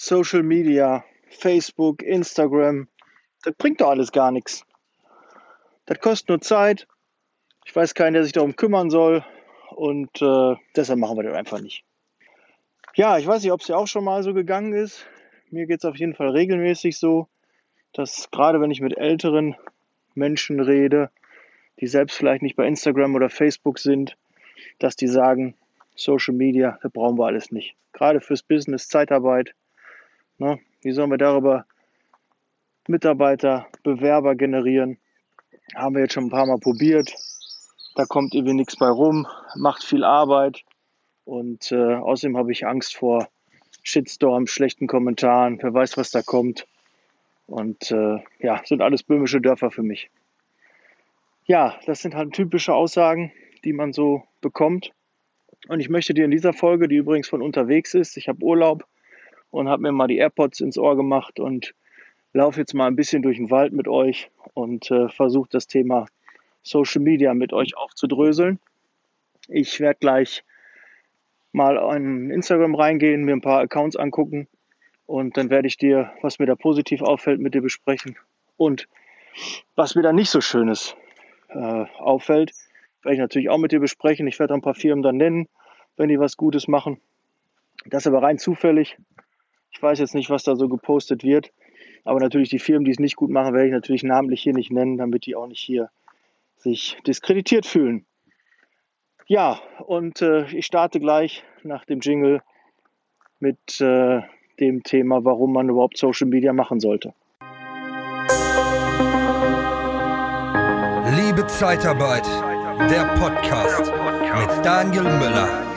Social Media, Facebook, Instagram, das bringt doch alles gar nichts. Das kostet nur Zeit. Ich weiß keinen, der sich darum kümmern soll. Und äh, deshalb machen wir das einfach nicht. Ja, ich weiß nicht, ob es dir auch schon mal so gegangen ist. Mir geht es auf jeden Fall regelmäßig so, dass gerade wenn ich mit älteren Menschen rede, die selbst vielleicht nicht bei Instagram oder Facebook sind, dass die sagen, Social Media, das brauchen wir alles nicht. Gerade fürs Business, Zeitarbeit. Ne? Wie sollen wir darüber Mitarbeiter, Bewerber generieren? Haben wir jetzt schon ein paar Mal probiert. Da kommt irgendwie nichts bei rum, macht viel Arbeit. Und äh, außerdem habe ich Angst vor Shitstorm, schlechten Kommentaren. Wer weiß, was da kommt. Und äh, ja, sind alles böhmische Dörfer für mich. Ja, das sind halt typische Aussagen, die man so bekommt. Und ich möchte dir in dieser Folge, die übrigens von unterwegs ist, ich habe Urlaub und habe mir mal die AirPods ins Ohr gemacht und laufe jetzt mal ein bisschen durch den Wald mit euch und äh, versuche das Thema Social Media mit euch aufzudröseln. Ich werde gleich mal in Instagram reingehen, mir ein paar Accounts angucken und dann werde ich dir, was mir da positiv auffällt, mit dir besprechen und was mir da nicht so schönes äh, auffällt, werde ich natürlich auch mit dir besprechen. Ich werde ein paar Firmen dann nennen, wenn die was Gutes machen. Das aber rein zufällig. Ich weiß jetzt nicht, was da so gepostet wird. Aber natürlich die Firmen, die es nicht gut machen, werde ich natürlich namentlich hier nicht nennen, damit die auch nicht hier sich diskreditiert fühlen. Ja, und äh, ich starte gleich nach dem Jingle mit äh, dem Thema, warum man überhaupt Social Media machen sollte. Liebe Zeitarbeit, der Podcast mit Daniel Müller.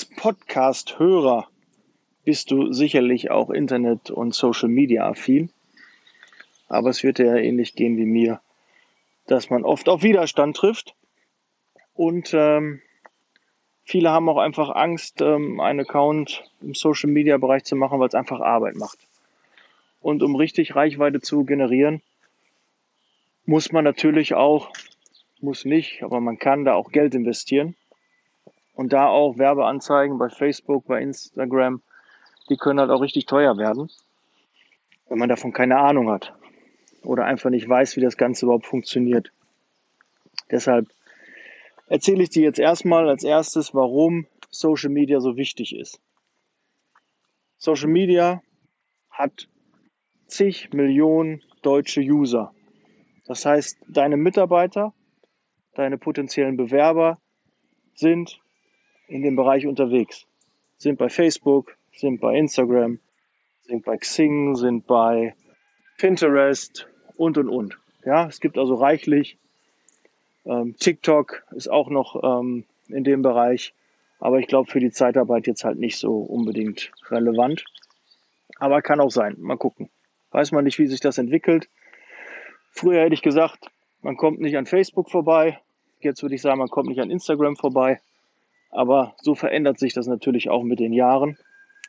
Als Podcast-Hörer bist du sicherlich auch Internet- und Social-Media-affin. Aber es wird dir ja ähnlich gehen wie mir, dass man oft auf Widerstand trifft und ähm, Viele haben auch einfach Angst, ähm, einen Account im Social Media Bereich zu machen, weil es einfach Arbeit macht. Und um richtig Reichweite zu generieren, muss man natürlich auch, muss nicht, aber man kann da auch Geld investieren. Und da auch Werbeanzeigen bei Facebook, bei Instagram, die können halt auch richtig teuer werden, wenn man davon keine Ahnung hat oder einfach nicht weiß, wie das Ganze überhaupt funktioniert. Deshalb erzähle ich dir jetzt erstmal als erstes, warum Social Media so wichtig ist. Social Media hat zig Millionen deutsche User. Das heißt, deine Mitarbeiter, deine potenziellen Bewerber sind in dem Bereich unterwegs. Sind bei Facebook, sind bei Instagram, sind bei Xing, sind bei Pinterest und und und. Ja, es gibt also reichlich ähm, TikTok ist auch noch ähm, in dem Bereich, aber ich glaube für die Zeitarbeit jetzt halt nicht so unbedingt relevant. Aber kann auch sein. Mal gucken. Weiß man nicht, wie sich das entwickelt. Früher hätte ich gesagt, man kommt nicht an Facebook vorbei. Jetzt würde ich sagen, man kommt nicht an Instagram vorbei. Aber so verändert sich das natürlich auch mit den Jahren.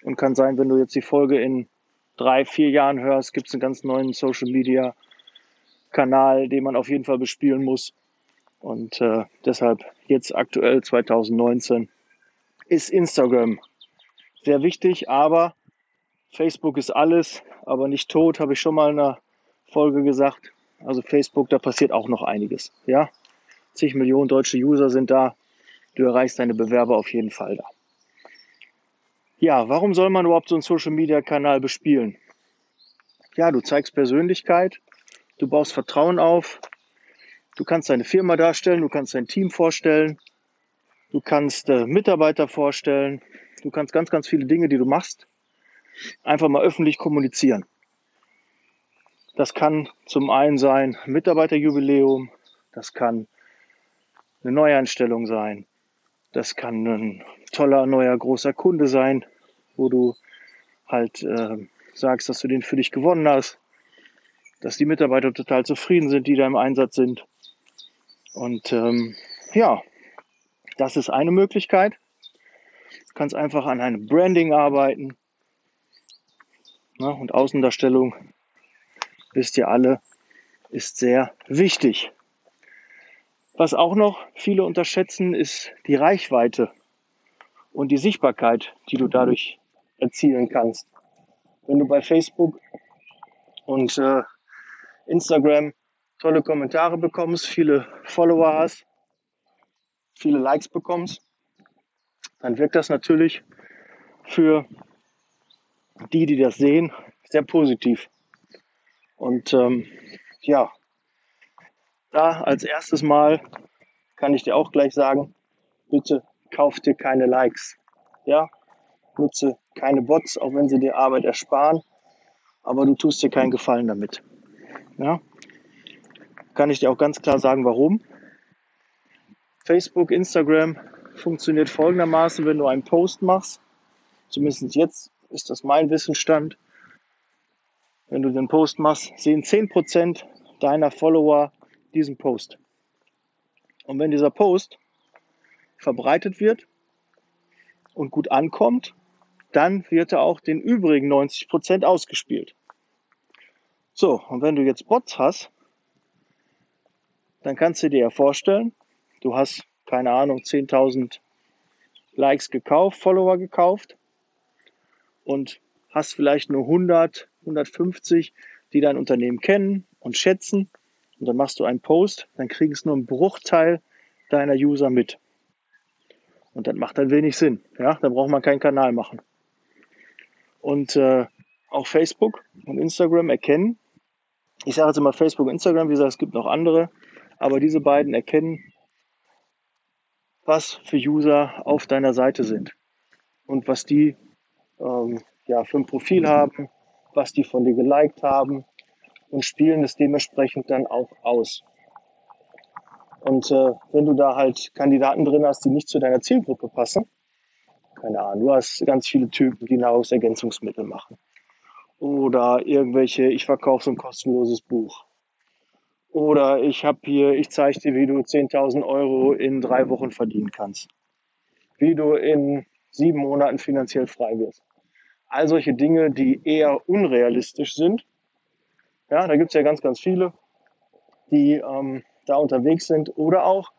Und kann sein, wenn du jetzt die Folge in drei, vier Jahren hörst, gibt es einen ganz neuen Social Media Kanal, den man auf jeden Fall bespielen muss. Und äh, deshalb jetzt aktuell 2019 ist Instagram sehr wichtig, aber Facebook ist alles, aber nicht tot, habe ich schon mal in einer Folge gesagt. Also Facebook, da passiert auch noch einiges. Ja, zig Millionen deutsche User sind da. Du erreichst deine Bewerber auf jeden Fall da. Ja, warum soll man überhaupt so einen Social Media Kanal bespielen? Ja, du zeigst Persönlichkeit, du baust Vertrauen auf, Du kannst deine Firma darstellen, du kannst dein Team vorstellen, du kannst äh, Mitarbeiter vorstellen, du kannst ganz, ganz viele Dinge, die du machst, einfach mal öffentlich kommunizieren. Das kann zum einen sein Mitarbeiterjubiläum, das kann eine Neueinstellung sein, das kann ein toller neuer großer Kunde sein, wo du halt äh, sagst, dass du den für dich gewonnen hast, dass die Mitarbeiter total zufrieden sind, die da im Einsatz sind. Und ähm, ja, das ist eine Möglichkeit. Du kannst einfach an einem Branding arbeiten. Ne? Und Außendarstellung, wisst ihr alle, ist sehr wichtig. Was auch noch viele unterschätzen, ist die Reichweite und die Sichtbarkeit, die du dadurch erzielen kannst. Wenn du bei Facebook und äh, Instagram tolle Kommentare bekommst, viele Follower hast, viele Likes bekommst, dann wirkt das natürlich für die, die das sehen, sehr positiv. Und ähm, ja, da als erstes Mal kann ich dir auch gleich sagen, bitte kauf dir keine Likes. Ja, nutze keine Bots, auch wenn sie dir Arbeit ersparen, aber du tust dir keinen Gefallen damit. Ja, kann ich dir auch ganz klar sagen, warum. Facebook, Instagram funktioniert folgendermaßen, wenn du einen Post machst, zumindest jetzt ist das mein Wissensstand, wenn du den Post machst, sehen 10% deiner Follower diesen Post. Und wenn dieser Post verbreitet wird und gut ankommt, dann wird er auch den übrigen 90 Prozent ausgespielt. So, und wenn du jetzt Bots hast, dann kannst du dir ja vorstellen, du hast, keine Ahnung, 10.000 Likes gekauft, Follower gekauft und hast vielleicht nur 100, 150, die dein Unternehmen kennen und schätzen. Und dann machst du einen Post, dann kriegen es nur einen Bruchteil deiner User mit. Und das macht dann wenig Sinn. Ja, dann braucht man keinen Kanal machen. Und äh, auch Facebook und Instagram erkennen, ich sage jetzt immer Facebook und Instagram, wie gesagt, es gibt noch andere, aber diese beiden erkennen, was für User auf deiner Seite sind und was die ähm, ja, für ein Profil haben, was die von dir geliked haben und spielen es dementsprechend dann auch aus. Und äh, wenn du da halt Kandidaten drin hast, die nicht zu deiner Zielgruppe passen, keine Ahnung, du hast ganz viele Typen, die Nahrungsergänzungsmittel machen. Oder irgendwelche, ich verkaufe so ein kostenloses Buch. Oder ich habe hier, ich zeige dir, wie du 10.000 Euro in drei Wochen verdienen kannst. Wie du in sieben Monaten finanziell frei wirst. All solche Dinge, die eher unrealistisch sind. Ja, da gibt's ja ganz, ganz viele, die ähm, da unterwegs sind oder auch,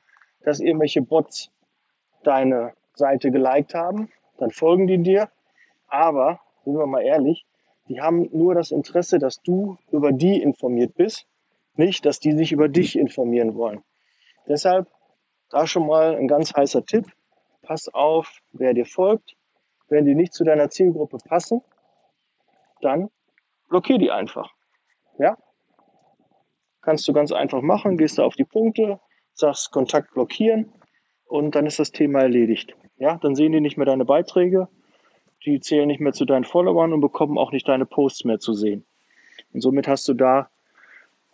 dass irgendwelche Bots deine Seite geliked haben, dann folgen die dir. Aber, sind wir mal ehrlich, die haben nur das Interesse, dass du über die informiert bist, nicht, dass die sich über dich informieren wollen. Deshalb da schon mal ein ganz heißer Tipp. Pass auf, wer dir folgt. Wenn die nicht zu deiner Zielgruppe passen, dann blockier die einfach. Ja? Kannst du ganz einfach machen, gehst da auf die Punkte, sagst Kontakt blockieren und dann ist das Thema erledigt. Ja, dann sehen die nicht mehr deine Beiträge, die zählen nicht mehr zu deinen Followern und bekommen auch nicht deine Posts mehr zu sehen. Und somit hast du da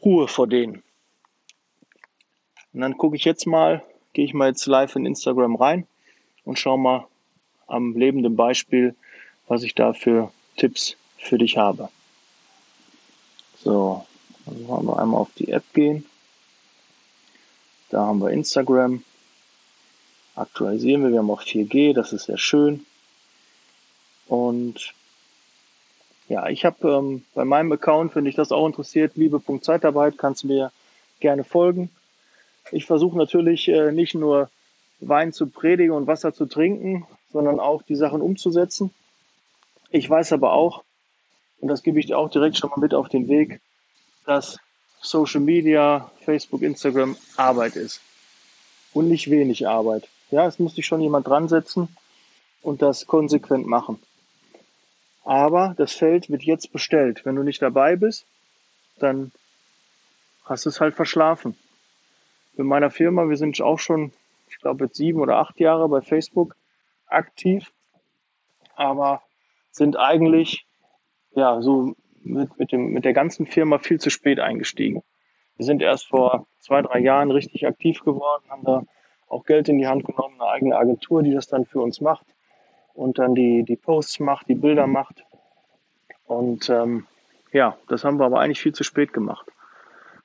Ruhe vor denen. Und dann gucke ich jetzt mal, gehe ich mal jetzt live in Instagram rein und schau mal am lebenden Beispiel, was ich da für Tipps für dich habe. So, dann wollen wir einmal auf die App gehen. Da haben wir Instagram. Aktualisieren wir. Wir haben auch 4G, das ist sehr schön. Und ja, ich habe ähm, bei meinem Account, wenn dich das auch interessiert, liebe.zeitarbeit, kannst du mir gerne folgen. Ich versuche natürlich äh, nicht nur Wein zu predigen und Wasser zu trinken, sondern auch die Sachen umzusetzen. Ich weiß aber auch, und das gebe ich dir auch direkt schon mal mit auf den Weg, dass Social Media, Facebook, Instagram Arbeit ist. Und nicht wenig Arbeit. Ja, es muss sich schon jemand dran setzen und das konsequent machen. Aber das Feld wird jetzt bestellt. Wenn du nicht dabei bist, dann hast du es halt verschlafen. In meiner Firma, wir sind auch schon, ich glaube, jetzt sieben oder acht Jahre bei Facebook aktiv, aber sind eigentlich ja so mit, mit, dem, mit der ganzen Firma viel zu spät eingestiegen. Wir sind erst vor zwei, drei Jahren richtig aktiv geworden, haben da auch Geld in die Hand genommen, eine eigene Agentur, die das dann für uns macht und dann die, die Posts macht, die Bilder macht. Und ähm, ja, das haben wir aber eigentlich viel zu spät gemacht.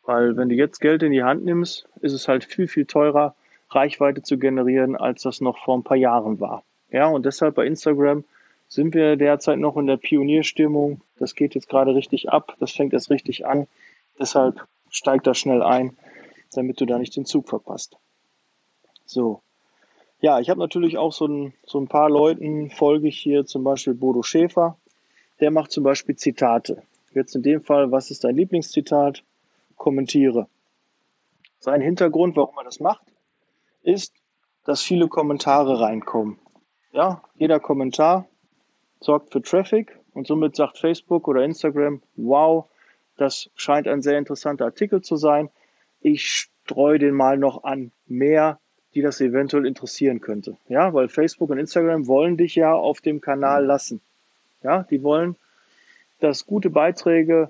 Weil wenn du jetzt Geld in die Hand nimmst, ist es halt viel, viel teurer, Reichweite zu generieren, als das noch vor ein paar Jahren war. Ja, und deshalb bei Instagram sind wir derzeit noch in der Pionierstimmung. Das geht jetzt gerade richtig ab. Das fängt erst richtig an. Deshalb steig da schnell ein, damit du da nicht den Zug verpasst. So. Ja, ich habe natürlich auch so ein, so ein paar Leuten, folge ich hier zum Beispiel Bodo Schäfer, der macht zum Beispiel Zitate. Jetzt in dem Fall, was ist dein Lieblingszitat? Kommentiere. Sein Hintergrund, warum er das macht, ist, dass viele Kommentare reinkommen. Ja, jeder Kommentar sorgt für Traffic und somit sagt Facebook oder Instagram, wow, das scheint ein sehr interessanter Artikel zu sein. Ich streue den mal noch an mehr, die das eventuell interessieren könnte. Ja, weil Facebook und Instagram wollen dich ja auf dem Kanal lassen. Ja, die wollen, dass gute Beiträge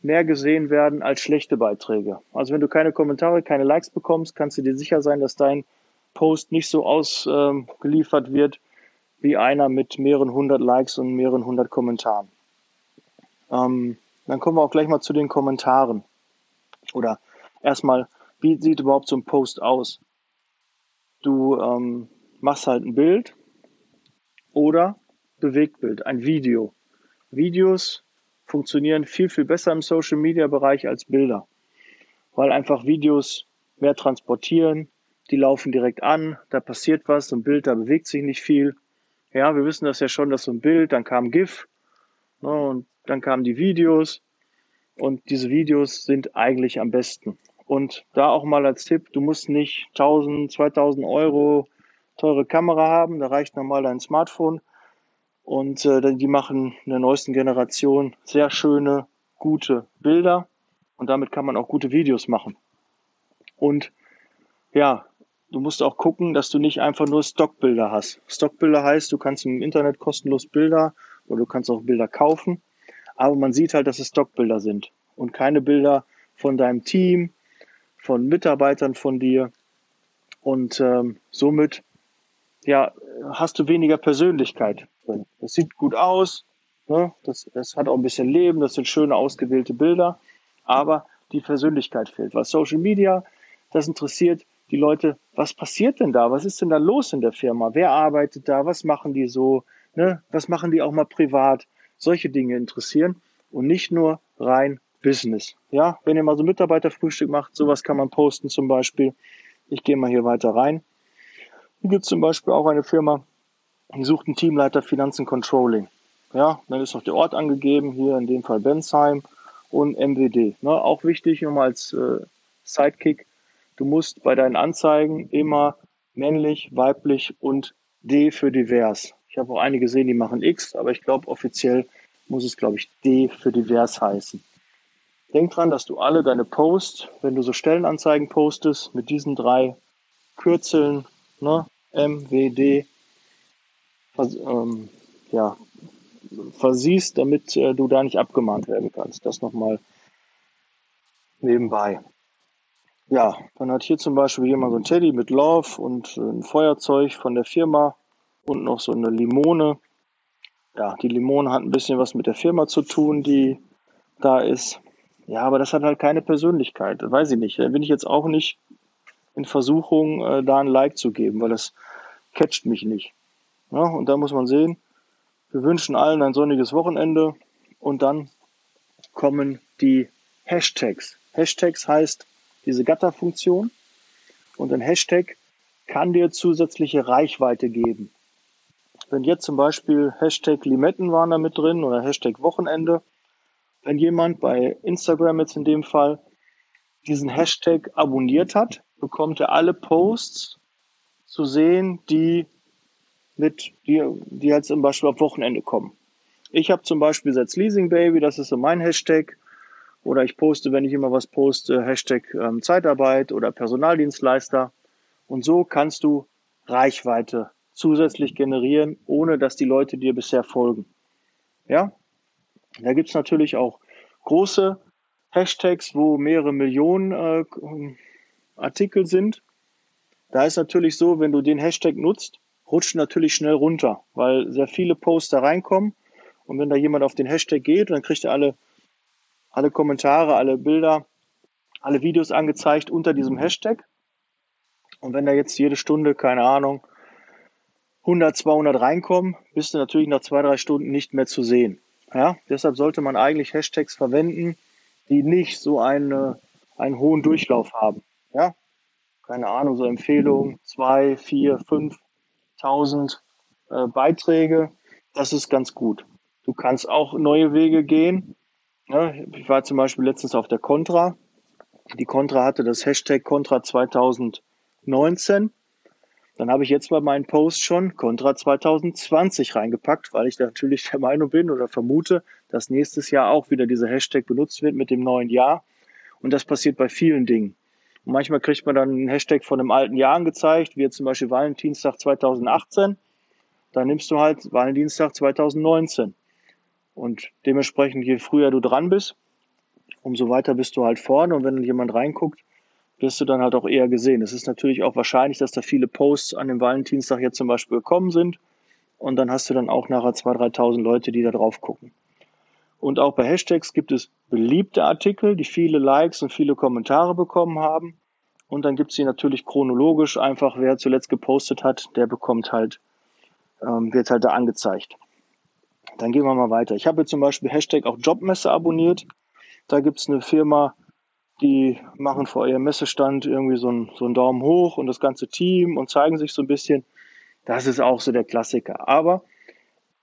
mehr gesehen werden als schlechte Beiträge. Also wenn du keine Kommentare, keine Likes bekommst, kannst du dir sicher sein, dass dein Post nicht so ausgeliefert wird wie einer mit mehreren hundert Likes und mehreren hundert Kommentaren. Ähm, dann kommen wir auch gleich mal zu den Kommentaren. Oder erstmal, wie sieht überhaupt so ein Post aus? Du ähm, machst halt ein Bild oder Bewegtbild, ein Video. Videos funktionieren viel, viel besser im Social Media Bereich als Bilder, weil einfach Videos mehr transportieren, die laufen direkt an, da passiert was, so ein Bild, da bewegt sich nicht viel. Ja, wir wissen das ja schon, dass so ein Bild, dann kam GIF ne, und dann kamen die Videos und diese Videos sind eigentlich am besten. Und da auch mal als Tipp, du musst nicht 1000, 2000 Euro teure Kamera haben, da reicht normal dein Smartphone. Und äh, die machen in der neuesten Generation sehr schöne, gute Bilder. Und damit kann man auch gute Videos machen. Und ja, du musst auch gucken, dass du nicht einfach nur Stockbilder hast. Stockbilder heißt, du kannst im Internet kostenlos Bilder oder du kannst auch Bilder kaufen. Aber man sieht halt, dass es Stockbilder sind und keine Bilder von deinem Team, von Mitarbeitern von dir. Und ähm, somit ja, hast du weniger Persönlichkeit. Das sieht gut aus, ne? das, das hat auch ein bisschen Leben, das sind schöne ausgewählte Bilder, aber die Persönlichkeit fehlt. Was Social Media, das interessiert die Leute, was passiert denn da? Was ist denn da los in der Firma? Wer arbeitet da? Was machen die so? Ne? Was machen die auch mal privat? Solche Dinge interessieren und nicht nur rein Business. Ja, wenn ihr mal so Mitarbeiterfrühstück macht, sowas kann man posten zum Beispiel. Ich gehe mal hier weiter rein. Hier gibt es zum Beispiel auch eine Firma, die sucht einen Teamleiter Finanzen Controlling. Ja, dann ist noch der Ort angegeben, hier in dem Fall Bensheim und MWD. Ne, auch wichtig, nur mal als äh, Sidekick, du musst bei deinen Anzeigen immer männlich, weiblich und D für divers. Ich habe auch einige gesehen, die machen X, aber ich glaube offiziell muss es, glaube ich, D für divers heißen. Denk dran, dass du alle deine Posts, wenn du so Stellenanzeigen postest, mit diesen drei Kürzeln ne, MWD vers ähm, ja, versiehst, damit äh, du da nicht abgemahnt werden kannst. Das nochmal nebenbei. Ja, dann hat hier zum Beispiel jemand so ein Teddy mit Love und äh, ein Feuerzeug von der Firma und noch so eine Limone. Ja, die Limone hat ein bisschen was mit der Firma zu tun, die da ist. Ja, aber das hat halt keine Persönlichkeit. Weiß ich nicht. Da bin ich jetzt auch nicht in Versuchung, äh, da ein Like zu geben, weil das catcht mich nicht. Ja, und da muss man sehen, wir wünschen allen ein sonniges Wochenende und dann kommen die Hashtags. Hashtags heißt diese Gatterfunktion und ein Hashtag kann dir zusätzliche Reichweite geben. Wenn jetzt zum Beispiel Hashtag Limetten waren da mit drin oder Hashtag Wochenende, wenn jemand bei Instagram jetzt in dem Fall diesen Hashtag abonniert hat, bekommt er alle Posts zu sehen, die mit, die, die jetzt zum Beispiel auf Wochenende kommen. Ich habe zum Beispiel jetzt Leasing Baby, das ist so mein Hashtag. Oder ich poste, wenn ich immer was poste, Hashtag ähm, Zeitarbeit oder Personaldienstleister. Und so kannst du Reichweite zusätzlich generieren, ohne dass die Leute dir bisher folgen. Ja? Da gibt's natürlich auch große Hashtags, wo mehrere Millionen äh, Artikel sind. Da ist natürlich so, wenn du den Hashtag nutzt, rutscht natürlich schnell runter, weil sehr viele Posts da reinkommen. Und wenn da jemand auf den Hashtag geht, dann kriegt er alle, alle Kommentare, alle Bilder, alle Videos angezeigt unter diesem Hashtag. Und wenn da jetzt jede Stunde, keine Ahnung, 100, 200 reinkommen, bist du natürlich nach zwei, drei Stunden nicht mehr zu sehen. Ja, deshalb sollte man eigentlich Hashtags verwenden, die nicht so eine, einen hohen Durchlauf haben. Ja, keine Ahnung, so Empfehlungen, zwei, vier, fünftausend äh, Beiträge. Das ist ganz gut. Du kannst auch neue Wege gehen. Ja, ich war zum Beispiel letztens auf der Contra. Die Contra hatte das Hashtag Contra 2019. Dann habe ich jetzt bei meinen Post schon Contra 2020 reingepackt, weil ich natürlich der Meinung bin oder vermute, dass nächstes Jahr auch wieder dieser Hashtag benutzt wird mit dem neuen Jahr. Und das passiert bei vielen Dingen. Und manchmal kriegt man dann einen Hashtag von einem alten Jahr angezeigt, wie jetzt zum Beispiel Valentinstag 2018. Dann nimmst du halt Valentinstag 2019. Und dementsprechend, je früher du dran bist, umso weiter bist du halt vorne. Und wenn jemand reinguckt, wirst du dann halt auch eher gesehen. Es ist natürlich auch wahrscheinlich, dass da viele Posts an dem Valentinstag jetzt zum Beispiel gekommen sind. Und dann hast du dann auch nachher 2.000, 3.000 Leute, die da drauf gucken. Und auch bei Hashtags gibt es beliebte Artikel, die viele Likes und viele Kommentare bekommen haben. Und dann gibt es sie natürlich chronologisch einfach, wer zuletzt gepostet hat, der bekommt halt, ähm, wird halt da angezeigt. Dann gehen wir mal weiter. Ich habe zum Beispiel Hashtag auch Jobmesse abonniert. Da gibt es eine Firma, die machen vor ihrem Messestand irgendwie so einen, so einen Daumen hoch und das ganze Team und zeigen sich so ein bisschen. Das ist auch so der Klassiker. Aber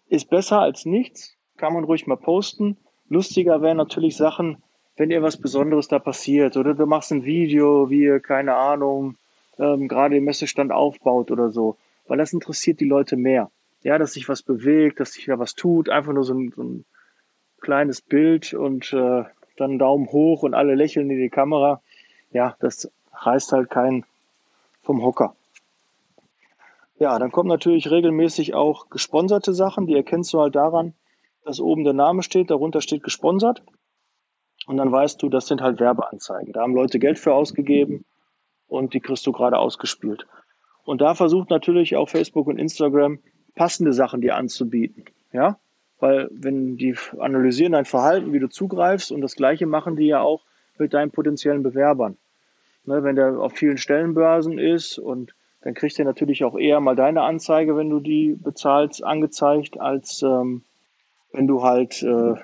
ist besser als nichts kann man ruhig mal posten. Lustiger wären natürlich Sachen, wenn ihr was Besonderes da passiert oder du machst ein Video, wie ihr, keine Ahnung, ähm, gerade den Messestand aufbaut oder so, weil das interessiert die Leute mehr. Ja, dass sich was bewegt, dass sich da was tut, einfach nur so ein, so ein kleines Bild und äh, dann Daumen hoch und alle lächeln in die Kamera. Ja, das reißt halt keinen vom Hocker. Ja, dann kommen natürlich regelmäßig auch gesponserte Sachen, die erkennst du halt daran, dass oben der Name steht, darunter steht gesponsert. Und dann weißt du, das sind halt Werbeanzeigen. Da haben Leute Geld für ausgegeben und die kriegst du gerade ausgespielt. Und da versucht natürlich auch Facebook und Instagram passende Sachen dir anzubieten. Ja, weil wenn die analysieren dein Verhalten, wie du zugreifst und das Gleiche machen die ja auch mit deinen potenziellen Bewerbern. Ne, wenn der auf vielen Stellenbörsen ist und dann kriegt er natürlich auch eher mal deine Anzeige, wenn du die bezahlst, angezeigt, als ähm, wenn du halt, äh,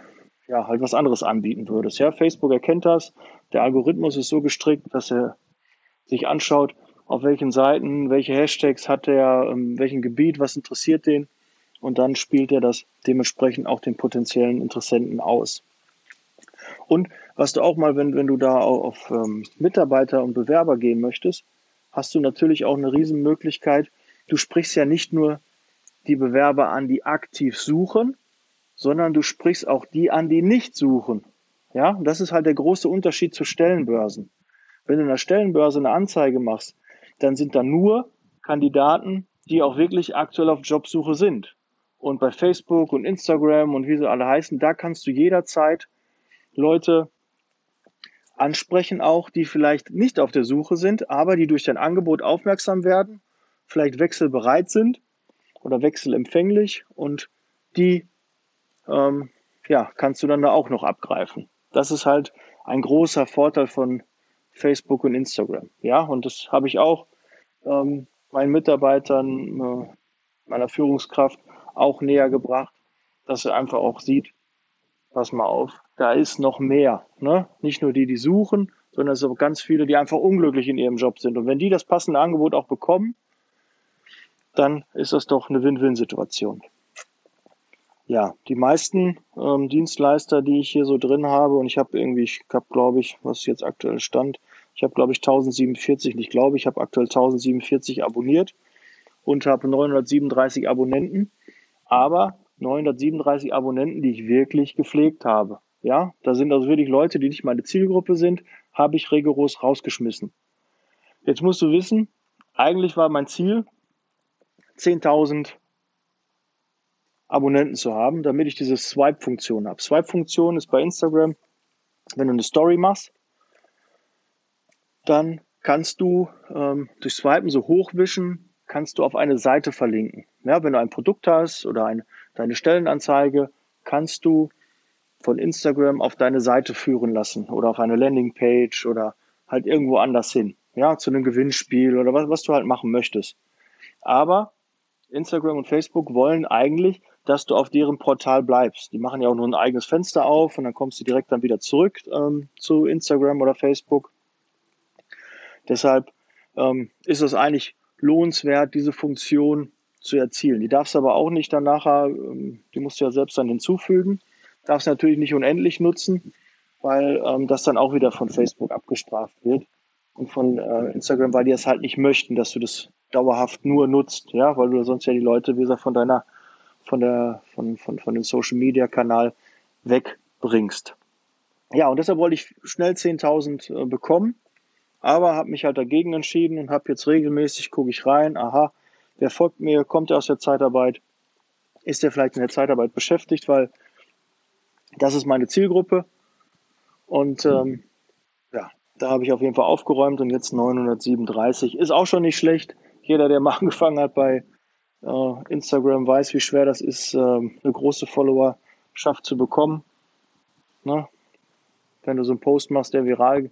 ja, halt was anderes anbieten würdest. Ja, Facebook erkennt das. Der Algorithmus ist so gestrickt, dass er sich anschaut, auf welchen Seiten, welche Hashtags hat er, in welchem Gebiet, was interessiert den. Und dann spielt er das dementsprechend auch den potenziellen Interessenten aus. Und was du auch mal, wenn, wenn du da auf ähm, Mitarbeiter und Bewerber gehen möchtest, hast du natürlich auch eine Riesenmöglichkeit. Du sprichst ja nicht nur die Bewerber an, die aktiv suchen, sondern du sprichst auch die an, die nicht suchen. Ja, und das ist halt der große Unterschied zu Stellenbörsen. Wenn du in der Stellenbörse eine Anzeige machst, dann sind da nur Kandidaten, die auch wirklich aktuell auf Jobsuche sind. Und bei Facebook und Instagram und wie sie alle heißen, da kannst du jederzeit Leute ansprechen auch, die vielleicht nicht auf der Suche sind, aber die durch dein Angebot aufmerksam werden, vielleicht wechselbereit sind oder wechselempfänglich und die ähm, ja, kannst du dann da auch noch abgreifen. Das ist halt ein großer Vorteil von Facebook und Instagram. Ja, und das habe ich auch ähm, meinen Mitarbeitern, äh, meiner Führungskraft auch näher gebracht, dass er einfach auch sieht, pass mal auf, da ist noch mehr. Ne? Nicht nur die, die suchen, sondern es sind ganz viele, die einfach unglücklich in ihrem Job sind. Und wenn die das passende Angebot auch bekommen, dann ist das doch eine Win-Win-Situation ja, die meisten ähm, Dienstleister, die ich hier so drin habe, und ich habe irgendwie, ich habe, glaube ich, was jetzt aktuell stand, ich habe, glaube ich, 1047, nicht glaube, ich habe aktuell 1047 abonniert und habe 937 Abonnenten, aber 937 Abonnenten, die ich wirklich gepflegt habe. Ja, da sind also wirklich Leute, die nicht meine Zielgruppe sind, habe ich rigoros rausgeschmissen. Jetzt musst du wissen, eigentlich war mein Ziel 10.000 Abonnenten zu haben, damit ich diese Swipe-Funktion habe. Swipe-Funktion ist bei Instagram, wenn du eine Story machst, dann kannst du ähm, durch Swipen so hochwischen, kannst du auf eine Seite verlinken. Ja, wenn du ein Produkt hast oder eine, deine Stellenanzeige, kannst du von Instagram auf deine Seite führen lassen oder auf eine Landingpage oder halt irgendwo anders hin. Ja, zu einem Gewinnspiel oder was, was du halt machen möchtest. Aber Instagram und Facebook wollen eigentlich, dass du auf deren Portal bleibst. Die machen ja auch nur ein eigenes Fenster auf und dann kommst du direkt dann wieder zurück ähm, zu Instagram oder Facebook. Deshalb ähm, ist es eigentlich lohnenswert, diese Funktion zu erzielen. Die darfst du aber auch nicht dann nachher, ähm, die musst du ja selbst dann hinzufügen, darfst natürlich nicht unendlich nutzen, weil ähm, das dann auch wieder von Facebook abgestraft wird und von äh, Instagram, weil die es halt nicht möchten, dass du das dauerhaft nur nutzt, ja, weil du sonst ja die Leute, wie gesagt, von deiner, von der, von, von, von dem Social Media Kanal wegbringst. Ja, und deshalb wollte ich schnell 10.000 äh, bekommen, aber habe mich halt dagegen entschieden und habe jetzt regelmäßig, gucke ich rein, aha, wer folgt mir, kommt er aus der Zeitarbeit, ist er vielleicht in der Zeitarbeit beschäftigt, weil das ist meine Zielgruppe. Und ähm, ja, da habe ich auf jeden Fall aufgeräumt und jetzt 937 ist auch schon nicht schlecht. Jeder, der mal angefangen hat bei äh, Instagram, weiß, wie schwer das ist, äh, eine große Followerschaft zu bekommen. Ne? Wenn du so einen Post machst, der viral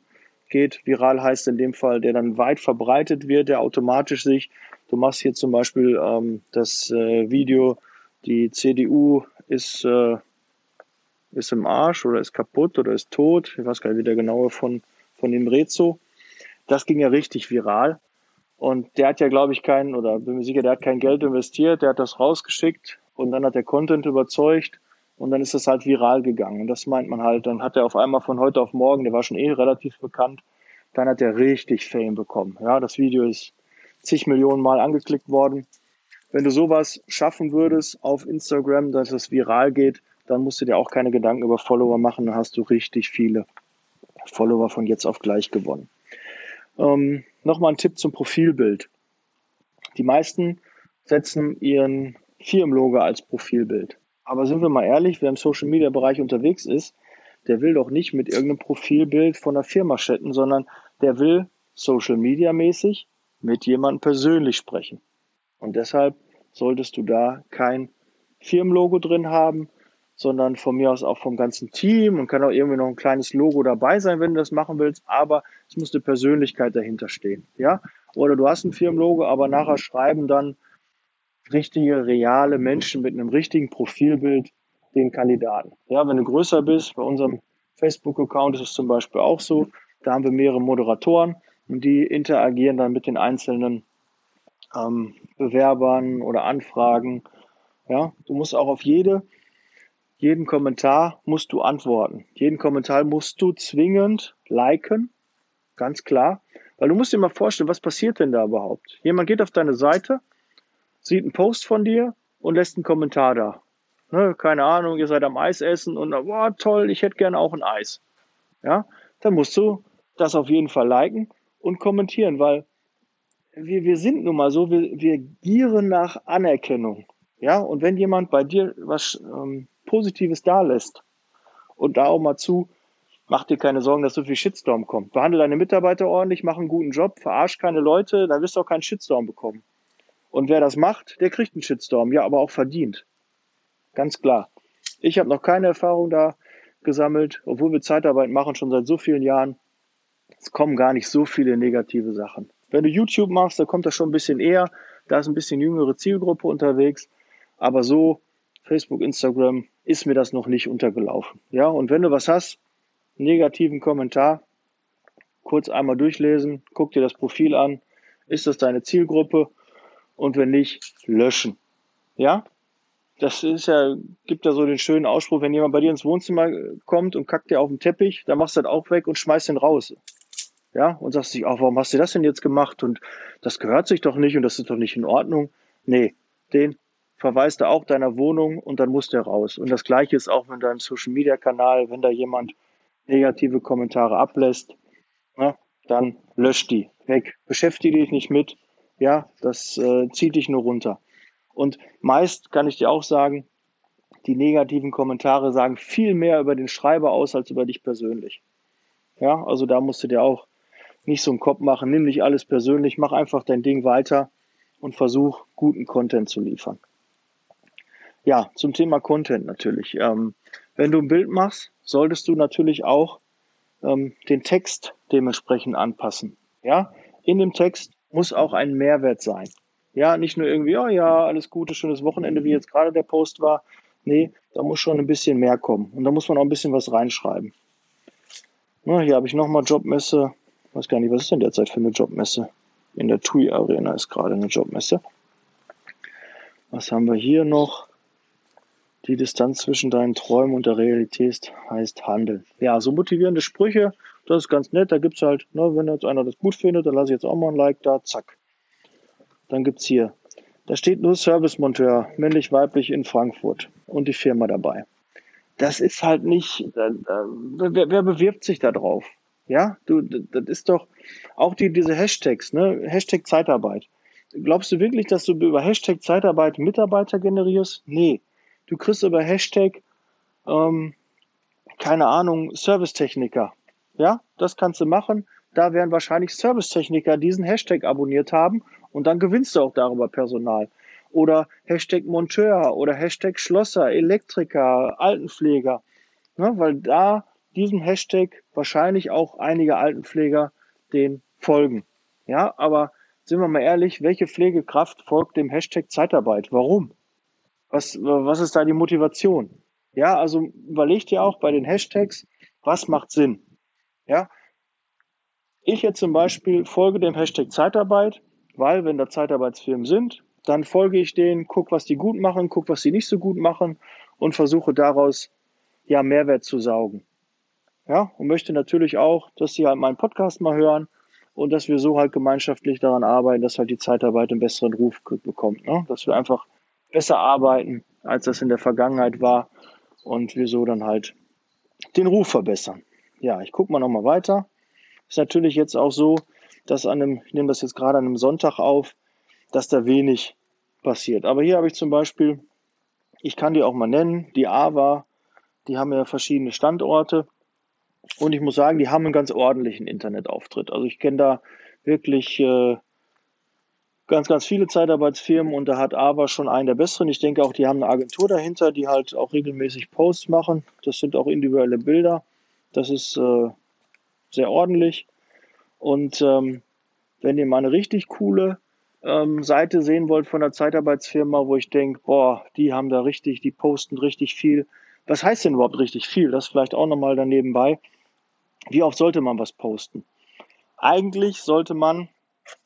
geht, viral heißt in dem Fall, der dann weit verbreitet wird, der automatisch sich, du machst hier zum Beispiel ähm, das äh, Video, die CDU ist, äh, ist im Arsch oder ist kaputt oder ist tot, ich weiß gar nicht, wie der genaue von, von dem Rezo. Das ging ja richtig viral. Und der hat ja, glaube ich, keinen, oder bin mir sicher, der hat kein Geld investiert, der hat das rausgeschickt und dann hat der Content überzeugt und dann ist das halt viral gegangen. Und das meint man halt, dann hat er auf einmal von heute auf morgen, der war schon eh relativ bekannt, dann hat er richtig Fame bekommen. Ja, das Video ist zig Millionen Mal angeklickt worden. Wenn du sowas schaffen würdest auf Instagram, dass es viral geht, dann musst du dir auch keine Gedanken über Follower machen, dann hast du richtig viele Follower von jetzt auf gleich gewonnen. Ähm, Nochmal ein Tipp zum Profilbild. Die meisten setzen ihren Firmenlogo als Profilbild. Aber sind wir mal ehrlich, wer im Social Media Bereich unterwegs ist, der will doch nicht mit irgendeinem Profilbild von der Firma chatten, sondern der will Social Media mäßig mit jemandem persönlich sprechen. Und deshalb solltest du da kein Firmenlogo drin haben, sondern von mir aus auch vom ganzen Team und kann auch irgendwie noch ein kleines Logo dabei sein, wenn du das machen willst, aber es muss eine Persönlichkeit dahinter stehen, ja? Oder du hast ein Firmenlogo, aber nachher schreiben dann richtige, reale Menschen mit einem richtigen Profilbild den Kandidaten. Ja, wenn du größer bist, bei unserem Facebook-Account ist es zum Beispiel auch so, da haben wir mehrere Moderatoren und die interagieren dann mit den einzelnen ähm, Bewerbern oder Anfragen. Ja, du musst auch auf jede jeden Kommentar musst du antworten. Jeden Kommentar musst du zwingend liken, ganz klar. Weil du musst dir mal vorstellen, was passiert denn da überhaupt? Jemand geht auf deine Seite, sieht einen Post von dir und lässt einen Kommentar da. Ne, keine Ahnung, ihr seid am Eis essen und wow, toll, ich hätte gerne auch ein Eis. Ja, dann musst du das auf jeden Fall liken und kommentieren, weil wir, wir sind nun mal so, wir, wir gieren nach Anerkennung. Ja, und wenn jemand bei dir was ähm, Positives da lässt und da auch mal zu, mach dir keine Sorgen, dass so viel Shitstorm kommt. Behandle deine Mitarbeiter ordentlich, mach einen guten Job, verarsch keine Leute, dann wirst du auch keinen Shitstorm bekommen. Und wer das macht, der kriegt einen Shitstorm, ja, aber auch verdient. Ganz klar. Ich habe noch keine Erfahrung da gesammelt, obwohl wir Zeitarbeit machen, schon seit so vielen Jahren. Es kommen gar nicht so viele negative Sachen. Wenn du YouTube machst, da kommt das schon ein bisschen eher. Da ist ein bisschen jüngere Zielgruppe unterwegs. Aber so Facebook, Instagram, ist mir das noch nicht untergelaufen. Ja, und wenn du was hast, negativen Kommentar, kurz einmal durchlesen, guck dir das Profil an, ist das deine Zielgruppe und wenn nicht, löschen. Ja, das ist ja, gibt ja so den schönen Ausspruch, wenn jemand bei dir ins Wohnzimmer kommt und kackt dir auf den Teppich, dann machst du das auch weg und schmeißt den raus. Ja, und sagst dich, auch, warum hast du das denn jetzt gemacht? Und das gehört sich doch nicht und das ist doch nicht in Ordnung. Nee, den verweist er auch deiner Wohnung und dann muss der raus. Und das gleiche ist auch mit deinem Social Media Kanal, wenn da jemand negative Kommentare ablässt, ne, dann löscht die weg. Beschäftige dich nicht mit. Ja, das äh, zieht dich nur runter. Und meist kann ich dir auch sagen, die negativen Kommentare sagen viel mehr über den Schreiber aus als über dich persönlich. Ja, also da musst du dir auch nicht so einen Kopf machen. Nimm nicht alles persönlich, mach einfach dein Ding weiter und versuch guten Content zu liefern. Ja, zum Thema Content natürlich. Ähm, wenn du ein Bild machst, solltest du natürlich auch ähm, den Text dementsprechend anpassen. Ja, in dem Text muss auch ein Mehrwert sein. Ja, nicht nur irgendwie, oh ja, alles Gute, schönes Wochenende, wie jetzt gerade der Post war. Nee, da muss schon ein bisschen mehr kommen. Und da muss man auch ein bisschen was reinschreiben. Na, hier habe ich nochmal Jobmesse. Ich weiß gar nicht, was ist denn derzeit für eine Jobmesse? In der TUI Arena ist gerade eine Jobmesse. Was haben wir hier noch? Die Distanz zwischen deinen Träumen und der Realität heißt Handeln. Ja, so motivierende Sprüche, das ist ganz nett. Da gibt es halt, ne, wenn jetzt einer das gut findet, dann lasse ich jetzt auch mal ein Like da, zack. Dann gibt es hier, da steht nur Servicemonteur, männlich, weiblich in Frankfurt und die Firma dabei. Das ist halt nicht, äh, wer, wer bewirbt sich da drauf? Ja, du, das ist doch auch die, diese Hashtags, ne? Hashtag Zeitarbeit. Glaubst du wirklich, dass du über Hashtag Zeitarbeit Mitarbeiter generierst? Nee. Du kriegst über Hashtag, ähm, keine Ahnung, Servicetechniker. Ja, das kannst du machen. Da werden wahrscheinlich Servicetechniker diesen Hashtag abonniert haben und dann gewinnst du auch darüber Personal. Oder Hashtag Monteur oder Hashtag Schlosser, Elektriker, Altenpfleger. Ne, weil da diesem Hashtag wahrscheinlich auch einige Altenpfleger den folgen. Ja, aber sind wir mal ehrlich, welche Pflegekraft folgt dem Hashtag Zeitarbeit? Warum? Was, was ist da die Motivation? Ja, also überleg dir auch bei den Hashtags, was macht Sinn? Ja, ich jetzt zum Beispiel folge dem Hashtag Zeitarbeit, weil wenn da Zeitarbeitsfirmen sind, dann folge ich denen, guck, was die gut machen, guck, was sie nicht so gut machen und versuche daraus ja Mehrwert zu saugen. Ja, und möchte natürlich auch, dass sie halt meinen Podcast mal hören und dass wir so halt gemeinschaftlich daran arbeiten, dass halt die Zeitarbeit einen besseren Ruf bekommt. Ne? Dass wir einfach besser arbeiten, als das in der Vergangenheit war und wir so dann halt den Ruf verbessern. Ja, ich gucke mal nochmal weiter. Ist natürlich jetzt auch so, dass an einem, ich nehme das jetzt gerade an einem Sonntag auf, dass da wenig passiert. Aber hier habe ich zum Beispiel, ich kann die auch mal nennen, die AWA, die haben ja verschiedene Standorte. Und ich muss sagen, die haben einen ganz ordentlichen Internetauftritt. Also ich kenne da wirklich äh, ganz, ganz viele Zeitarbeitsfirmen und da hat AWA schon einen der besseren. Ich denke auch, die haben eine Agentur dahinter, die halt auch regelmäßig Posts machen. Das sind auch individuelle Bilder. Das ist äh, sehr ordentlich. Und ähm, wenn ihr mal eine richtig coole ähm, Seite sehen wollt von der Zeitarbeitsfirma, wo ich denke, boah, die haben da richtig, die posten richtig viel. Was heißt denn überhaupt richtig viel? Das vielleicht auch nochmal daneben bei. Wie oft sollte man was posten? Eigentlich sollte man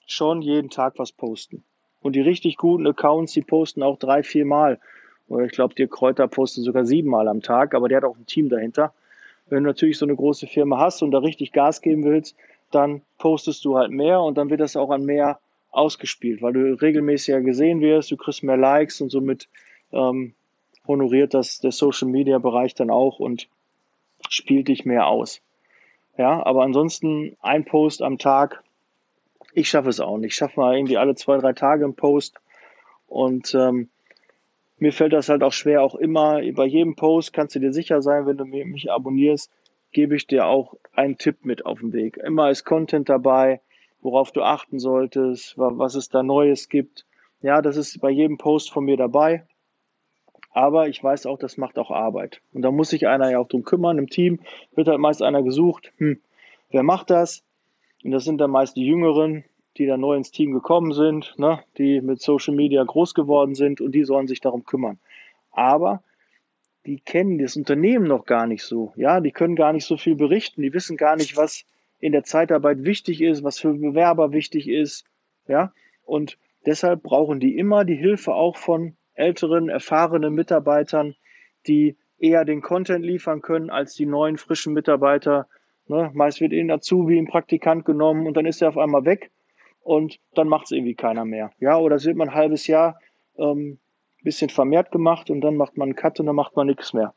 schon jeden Tag was posten. Und die richtig guten Accounts, die posten auch drei, vier Mal. Oder ich glaube, der Kräuter postet sogar sieben Mal am Tag, aber der hat auch ein Team dahinter. Wenn du natürlich so eine große Firma hast und da richtig Gas geben willst, dann postest du halt mehr und dann wird das auch an mehr ausgespielt, weil du regelmäßiger gesehen wirst, du kriegst mehr Likes und somit ähm, honoriert das der Social Media Bereich dann auch und spielt dich mehr aus. Ja, aber ansonsten ein Post am Tag ich schaffe es auch nicht. Ich schaffe mal irgendwie alle zwei, drei Tage einen Post. Und ähm, mir fällt das halt auch schwer, auch immer bei jedem Post kannst du dir sicher sein, wenn du mich abonnierst, gebe ich dir auch einen Tipp mit auf den Weg. Immer ist Content dabei, worauf du achten solltest, was es da Neues gibt. Ja, das ist bei jedem Post von mir dabei. Aber ich weiß auch, das macht auch Arbeit. Und da muss sich einer ja auch drum kümmern. Im Team wird halt meist einer gesucht. Hm, wer macht das? Und das sind dann meist die Jüngeren, die da neu ins Team gekommen sind, ne, die mit Social Media groß geworden sind und die sollen sich darum kümmern. Aber die kennen das Unternehmen noch gar nicht so. Ja, die können gar nicht so viel berichten. Die wissen gar nicht, was in der Zeitarbeit wichtig ist, was für Bewerber wichtig ist. Ja, und deshalb brauchen die immer die Hilfe auch von älteren, erfahrenen Mitarbeitern, die eher den Content liefern können als die neuen, frischen Mitarbeiter, Ne? Meist wird ihnen Azubi, ein Praktikant genommen und dann ist er auf einmal weg und dann macht es irgendwie keiner mehr. Ja, oder es wird man ein halbes Jahr ähm, bisschen vermehrt gemacht und dann macht man einen Cut und dann macht man nichts mehr.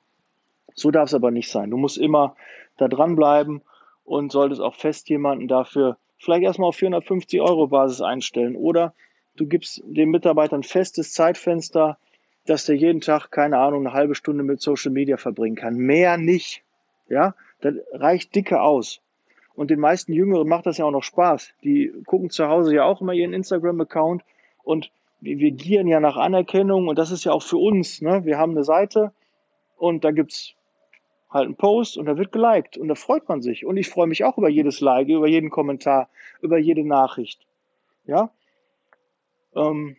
So darf es aber nicht sein. Du musst immer da dranbleiben und solltest auch fest jemanden dafür vielleicht erstmal auf 450 Euro Basis einstellen oder du gibst dem Mitarbeiter ein festes Zeitfenster, dass der jeden Tag, keine Ahnung, eine halbe Stunde mit Social Media verbringen kann. Mehr nicht. Ja, das reicht dicke aus. Und den meisten Jüngeren macht das ja auch noch Spaß. Die gucken zu Hause ja auch immer ihren Instagram-Account und wir gieren ja nach Anerkennung und das ist ja auch für uns. Ne? Wir haben eine Seite und da gibt's halt einen Post und da wird geliked und da freut man sich. Und ich freue mich auch über jedes Like, über jeden Kommentar, über jede Nachricht. Ja. Ähm,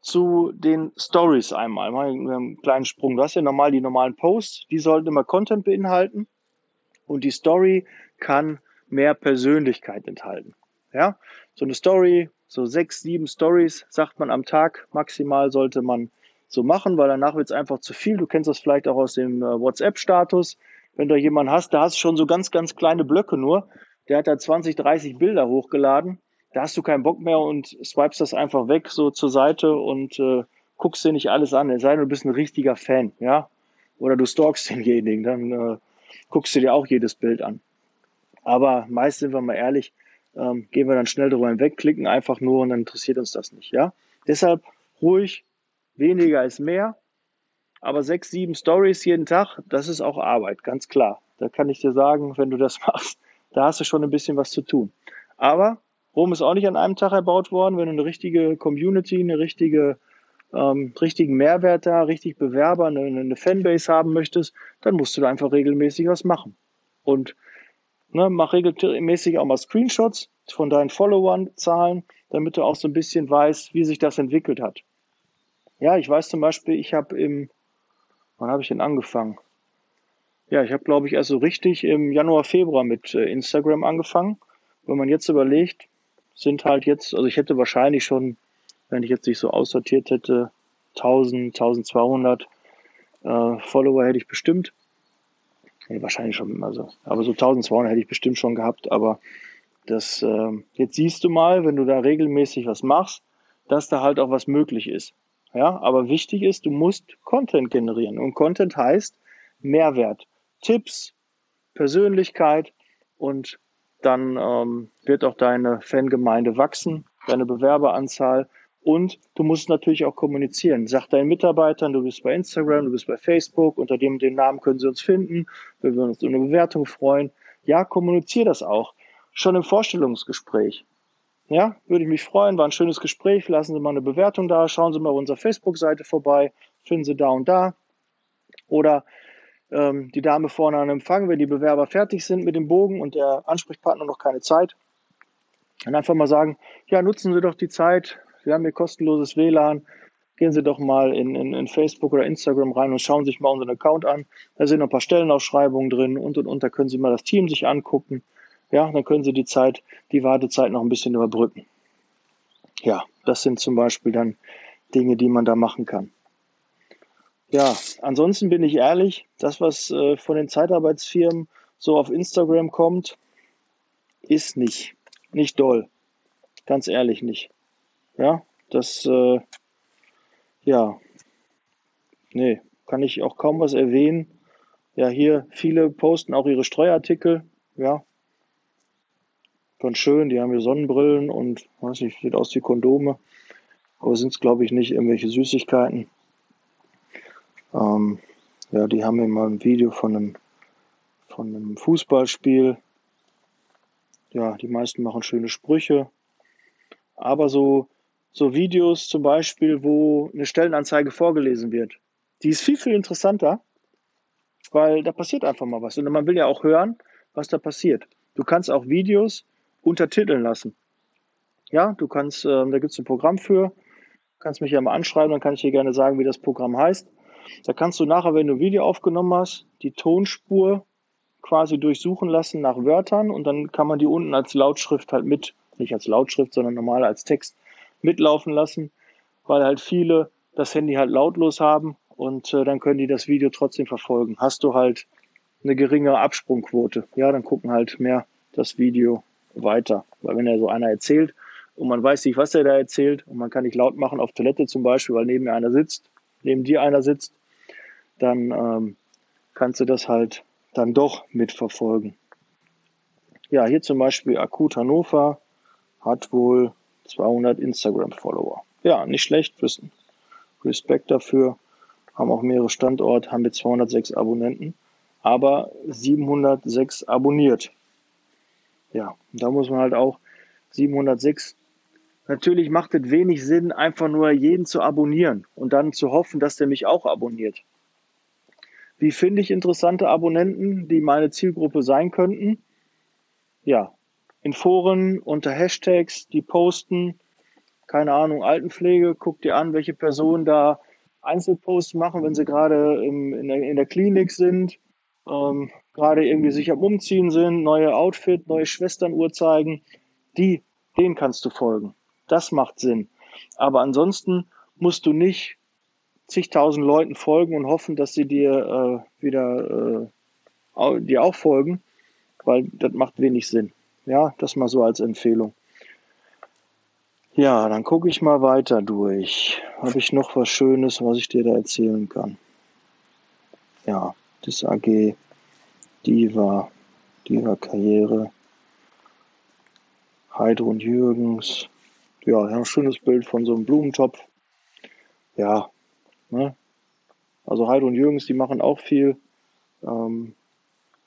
zu den Stories einmal, mal einen kleinen Sprung. Du hast ja normal die normalen Posts, die sollten immer Content beinhalten und die Story kann mehr Persönlichkeit enthalten. Ja, so eine Story so sechs, sieben Stories, sagt man am Tag maximal sollte man so machen, weil danach wird es einfach zu viel. Du kennst das vielleicht auch aus dem äh, WhatsApp-Status. Wenn du jemanden hast, da hast du schon so ganz, ganz kleine Blöcke nur. Der hat da 20, 30 Bilder hochgeladen. Da hast du keinen Bock mehr und swipest das einfach weg, so zur Seite und äh, guckst dir nicht alles an. Es sei denn, du bist ein richtiger Fan, ja. Oder du stalkst denjenigen, dann äh, guckst du dir auch jedes Bild an. Aber meist sind wir mal ehrlich, ähm, gehen wir dann schnell drüber hinweg, klicken einfach nur und dann interessiert uns das nicht, ja. Deshalb ruhig, weniger ist mehr. Aber sechs, sieben Stories jeden Tag, das ist auch Arbeit, ganz klar. Da kann ich dir sagen, wenn du das machst, da hast du schon ein bisschen was zu tun. Aber Rom ist auch nicht an einem Tag erbaut worden. Wenn du eine richtige Community, eine richtige, ähm, richtigen Mehrwert da, richtig Bewerber, eine, eine Fanbase haben möchtest, dann musst du da einfach regelmäßig was machen. Und ne, mach regelmäßig auch mal Screenshots von deinen Followern, Zahlen, damit du auch so ein bisschen weißt, wie sich das entwickelt hat. Ja, ich weiß zum Beispiel, ich habe im, wann habe ich denn angefangen? Ja, ich habe, glaube ich, erst so richtig im Januar, Februar mit äh, Instagram angefangen. Wenn man jetzt überlegt, sind halt jetzt, also ich hätte wahrscheinlich schon, wenn ich jetzt nicht so aussortiert hätte, 1000, 1200 äh, Follower hätte ich bestimmt. Nee, wahrscheinlich schon, also, aber so 1200 hätte ich bestimmt schon gehabt, aber das, äh, jetzt siehst du mal, wenn du da regelmäßig was machst, dass da halt auch was möglich ist. Ja, aber wichtig ist, du musst Content generieren. Und Content heißt Mehrwert, Tipps, Persönlichkeit und dann ähm, wird auch deine Fangemeinde wachsen, deine Bewerberanzahl und du musst natürlich auch kommunizieren. Sag deinen Mitarbeitern, du bist bei Instagram, du bist bei Facebook, unter dem den Namen können sie uns finden, wir würden uns um eine Bewertung freuen. Ja, kommuniziere das auch. Schon im Vorstellungsgespräch. Ja, würde ich mich freuen. War ein schönes Gespräch. Lassen Sie mal eine Bewertung da. Schauen Sie mal auf unserer Facebook-Seite vorbei. Finden Sie da und da. Oder ähm, die Dame vorne an Empfang, wenn die Bewerber fertig sind mit dem Bogen und der Ansprechpartner noch keine Zeit. Dann einfach mal sagen, ja, nutzen Sie doch die Zeit. Wir haben hier kostenloses WLAN. Gehen Sie doch mal in, in, in Facebook oder Instagram rein und schauen sich mal unseren Account an. Da sind noch ein paar Stellenausschreibungen drin und und und. Da können Sie mal das Team sich angucken ja, dann können Sie die Zeit, die Wartezeit noch ein bisschen überbrücken. Ja, das sind zum Beispiel dann Dinge, die man da machen kann. Ja, ansonsten bin ich ehrlich, das, was äh, von den Zeitarbeitsfirmen so auf Instagram kommt, ist nicht, nicht doll. Ganz ehrlich nicht. Ja, das, äh, ja, nee, kann ich auch kaum was erwähnen. Ja, hier viele posten auch ihre Streuartikel. Ja, ganz schön. Die haben hier Sonnenbrillen und, weiß nicht, sieht aus wie Kondome. Aber sind es, glaube ich, nicht irgendwelche Süßigkeiten. Ähm, ja, die haben mir mal ein Video von einem, von einem Fußballspiel. Ja, die meisten machen schöne Sprüche. Aber so, so Videos zum Beispiel, wo eine Stellenanzeige vorgelesen wird, die ist viel, viel interessanter, weil da passiert einfach mal was. Und man will ja auch hören, was da passiert. Du kannst auch Videos untertiteln lassen. Ja, du kannst, äh, da gibt es ein Programm für, kannst mich ja mal anschreiben, dann kann ich dir gerne sagen, wie das Programm heißt. Da kannst du nachher, wenn du ein Video aufgenommen hast, die Tonspur quasi durchsuchen lassen nach Wörtern und dann kann man die unten als Lautschrift halt mit, nicht als Lautschrift, sondern normal als Text mitlaufen lassen, weil halt viele das Handy halt lautlos haben und äh, dann können die das Video trotzdem verfolgen. Hast du halt eine geringere Absprungquote, ja, dann gucken halt mehr das Video weiter. Weil wenn er so einer erzählt und man weiß nicht, was er da erzählt und man kann nicht laut machen auf Toilette zum Beispiel, weil neben mir einer sitzt, neben dir einer sitzt, dann ähm, kannst du das halt dann doch mitverfolgen. Ja, hier zum Beispiel Akut Hannover hat wohl 200 Instagram-Follower. Ja, nicht schlecht, wissen. Respekt dafür. Haben auch mehrere Standorte, haben wir 206 Abonnenten, aber 706 abonniert. Ja, da muss man halt auch 706. Natürlich macht es wenig Sinn, einfach nur jeden zu abonnieren und dann zu hoffen, dass der mich auch abonniert. Wie finde ich interessante Abonnenten, die meine Zielgruppe sein könnten? Ja, in Foren unter Hashtags, die posten, keine Ahnung, Altenpflege, guck dir an, welche Personen da Einzelposts machen, wenn sie gerade in, der, in der Klinik sind ähm, gerade irgendwie sich am Umziehen sind, neue Outfit, neue Schwesternuhr zeigen, die, denen kannst du folgen. Das macht Sinn. Aber ansonsten musst du nicht zigtausend Leuten folgen und hoffen, dass sie dir äh, wieder äh, dir auch folgen, weil das macht wenig Sinn. Ja, das mal so als Empfehlung. Ja, dann gucke ich mal weiter durch. Habe ich noch was Schönes, was ich dir da erzählen kann? Ja, das AG Diva, Diva Karriere, Heide und Jürgens. Ja, ein schönes Bild von so einem Blumentopf. Ja, ne? Also Heide und Jürgens, die machen auch viel. Ähm,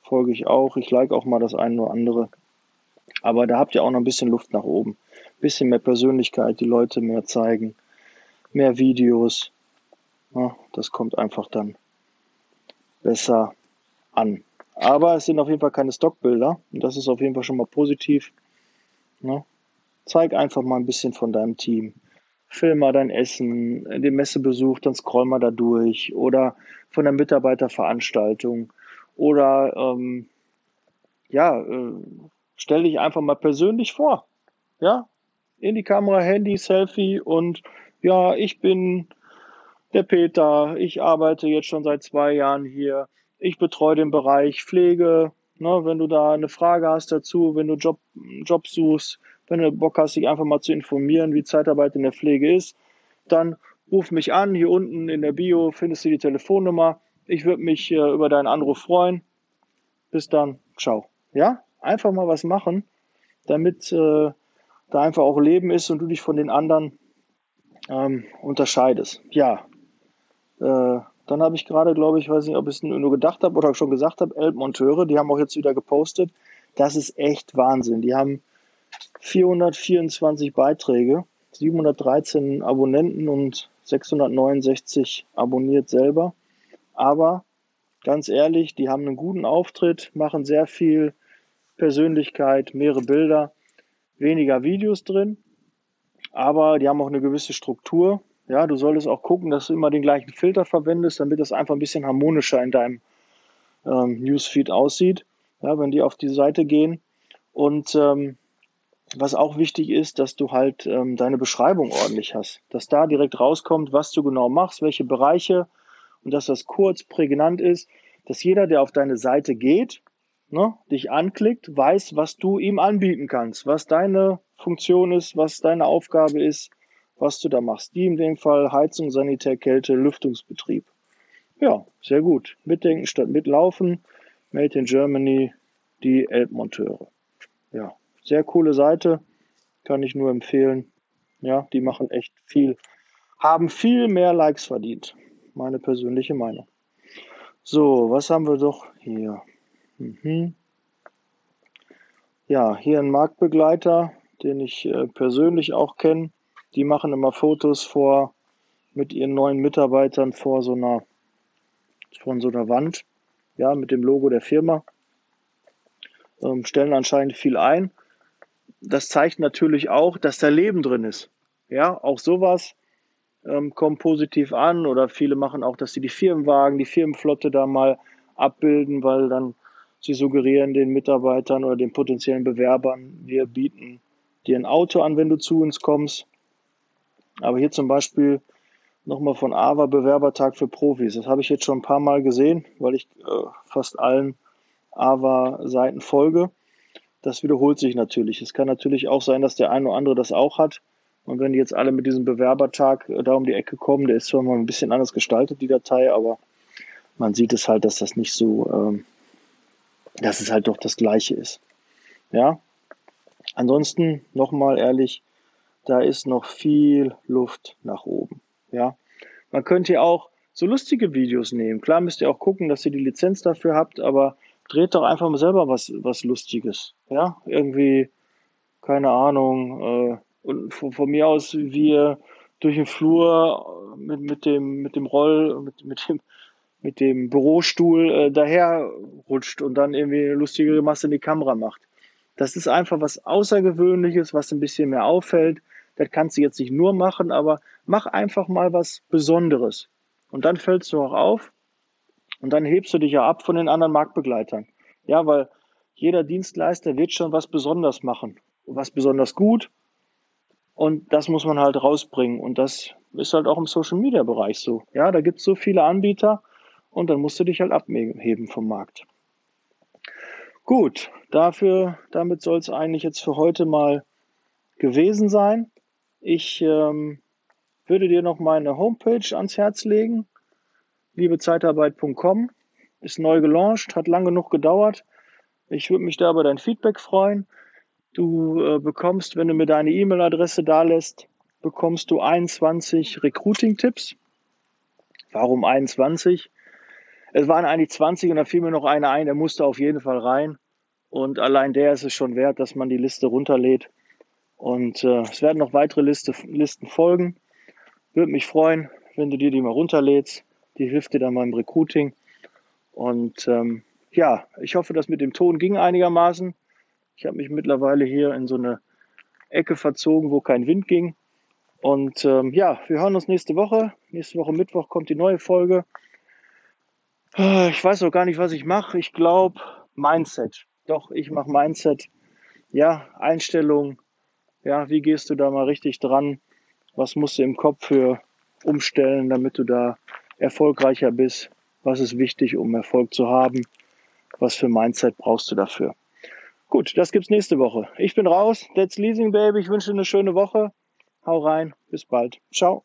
folge ich auch. Ich like auch mal das eine oder andere. Aber da habt ihr auch noch ein bisschen Luft nach oben. Bisschen mehr Persönlichkeit, die Leute mehr zeigen, mehr Videos. Ja, das kommt einfach dann besser an. Aber es sind auf jeden Fall keine Stockbilder und das ist auf jeden Fall schon mal positiv. Ne? Zeig einfach mal ein bisschen von deinem Team. Film mal dein Essen, den Messebesuch, dann scroll mal da durch oder von der Mitarbeiterveranstaltung oder ähm, ja, äh, stell dich einfach mal persönlich vor. Ja, in die Kamera, Handy, Selfie und ja, ich bin der Peter, ich arbeite jetzt schon seit zwei Jahren hier, ich betreue den Bereich Pflege. Ne, wenn du da eine Frage hast dazu, wenn du Job, Job suchst, wenn du Bock hast, dich einfach mal zu informieren, wie Zeitarbeit in der Pflege ist, dann ruf mich an. Hier unten in der Bio findest du die Telefonnummer. Ich würde mich äh, über deinen Anruf freuen. Bis dann. Ciao. Ja? Einfach mal was machen, damit äh, da einfach auch Leben ist und du dich von den anderen ähm, unterscheidest. Ja. Äh, dann habe ich gerade, glaube ich, weiß nicht, ob ich es nur gedacht habe oder schon gesagt habe, Elbmonteure, die haben auch jetzt wieder gepostet. Das ist echt Wahnsinn. Die haben 424 Beiträge, 713 Abonnenten und 669 abonniert selber. Aber ganz ehrlich, die haben einen guten Auftritt, machen sehr viel Persönlichkeit, mehrere Bilder, weniger Videos drin, aber die haben auch eine gewisse Struktur. Ja, du solltest auch gucken, dass du immer den gleichen Filter verwendest, damit das einfach ein bisschen harmonischer in deinem ähm, Newsfeed aussieht. Ja, wenn die auf die Seite gehen. Und ähm, was auch wichtig ist, dass du halt ähm, deine Beschreibung ordentlich hast. Dass da direkt rauskommt, was du genau machst, welche Bereiche und dass das kurz, prägnant ist, dass jeder, der auf deine Seite geht, ne, dich anklickt, weiß, was du ihm anbieten kannst, was deine Funktion ist, was deine Aufgabe ist, was du da machst. Die in dem Fall Heizung, Sanitär, Kälte, Lüftungsbetrieb. Ja, sehr gut. Mitdenken statt mitlaufen. Made in Germany, die Elbmonteure. Ja, sehr coole Seite. Kann ich nur empfehlen. Ja, die machen echt viel. Haben viel mehr Likes verdient. Meine persönliche Meinung. So, was haben wir doch hier? Mhm. Ja, hier ein Marktbegleiter, den ich äh, persönlich auch kenne. Die machen immer Fotos vor mit ihren neuen Mitarbeitern vor so einer von so einer Wand, ja, mit dem Logo der Firma. Ähm, stellen anscheinend viel ein. Das zeigt natürlich auch, dass da Leben drin ist. Ja, auch sowas ähm, kommt positiv an oder viele machen auch, dass sie die Firmenwagen, die Firmenflotte da mal abbilden, weil dann sie suggerieren den Mitarbeitern oder den potenziellen Bewerbern, wir bieten dir ein Auto an, wenn du zu uns kommst. Aber hier zum Beispiel nochmal von AVA Bewerbertag für Profis. Das habe ich jetzt schon ein paar Mal gesehen, weil ich äh, fast allen AVA-Seiten folge. Das wiederholt sich natürlich. Es kann natürlich auch sein, dass der eine oder andere das auch hat. Und wenn die jetzt alle mit diesem Bewerbertag äh, da um die Ecke kommen, der ist zwar mal ein bisschen anders gestaltet, die Datei, aber man sieht es halt, dass das nicht so, ähm, dass es halt doch das Gleiche ist. Ja. Ansonsten, nochmal ehrlich, da ist noch viel Luft nach oben. Ja. Man könnte ja auch so lustige Videos nehmen. Klar müsst ihr auch gucken, dass ihr die Lizenz dafür habt, aber dreht doch einfach mal selber was, was Lustiges. Ja. Irgendwie, keine Ahnung, äh, und von, von mir aus, wie ihr durch den Flur mit, mit dem, mit dem Roll, mit, mit dem, mit dem Bürostuhl äh, daher rutscht und dann irgendwie eine lustige Masse in die Kamera macht. Das ist einfach was Außergewöhnliches, was ein bisschen mehr auffällt. Das kannst du jetzt nicht nur machen, aber mach einfach mal was Besonderes. Und dann fällst du auch auf und dann hebst du dich ja ab von den anderen Marktbegleitern. Ja, weil jeder Dienstleister wird schon was besonders machen. Was besonders gut Und das muss man halt rausbringen. Und das ist halt auch im Social Media Bereich so. Ja, da gibt es so viele Anbieter und dann musst du dich halt abheben vom Markt. Gut, dafür, damit soll es eigentlich jetzt für heute mal gewesen sein. Ich ähm, würde dir noch meine Homepage ans Herz legen. liebezeitarbeit.com ist neu gelauncht, hat lang genug gedauert. Ich würde mich da über dein Feedback freuen. Du äh, bekommst, wenn du mir deine E-Mail-Adresse da lässt, bekommst du 21 Recruiting-Tipps. Warum 21? Es waren eigentlich 20 und da fiel mir noch einer ein, der musste auf jeden Fall rein. Und allein der ist es schon wert, dass man die Liste runterlädt. Und äh, es werden noch weitere Liste, Listen folgen. Würde mich freuen, wenn du dir die mal runterlädst. Die hilft dir dann beim Recruiting. Und ähm, ja, ich hoffe, das mit dem Ton ging einigermaßen. Ich habe mich mittlerweile hier in so eine Ecke verzogen, wo kein Wind ging. Und ähm, ja, wir hören uns nächste Woche. Nächste Woche Mittwoch kommt die neue Folge. Ah, ich weiß auch gar nicht, was ich mache. Ich glaube Mindset. Doch, ich mache Mindset. Ja, Einstellung. Ja, wie gehst du da mal richtig dran? Was musst du im Kopf für umstellen, damit du da erfolgreicher bist? Was ist wichtig, um Erfolg zu haben? Was für Mindset brauchst du dafür? Gut, das gibt's nächste Woche. Ich bin raus. That's Leasing Baby. Ich wünsche dir eine schöne Woche. Hau rein. Bis bald. Ciao.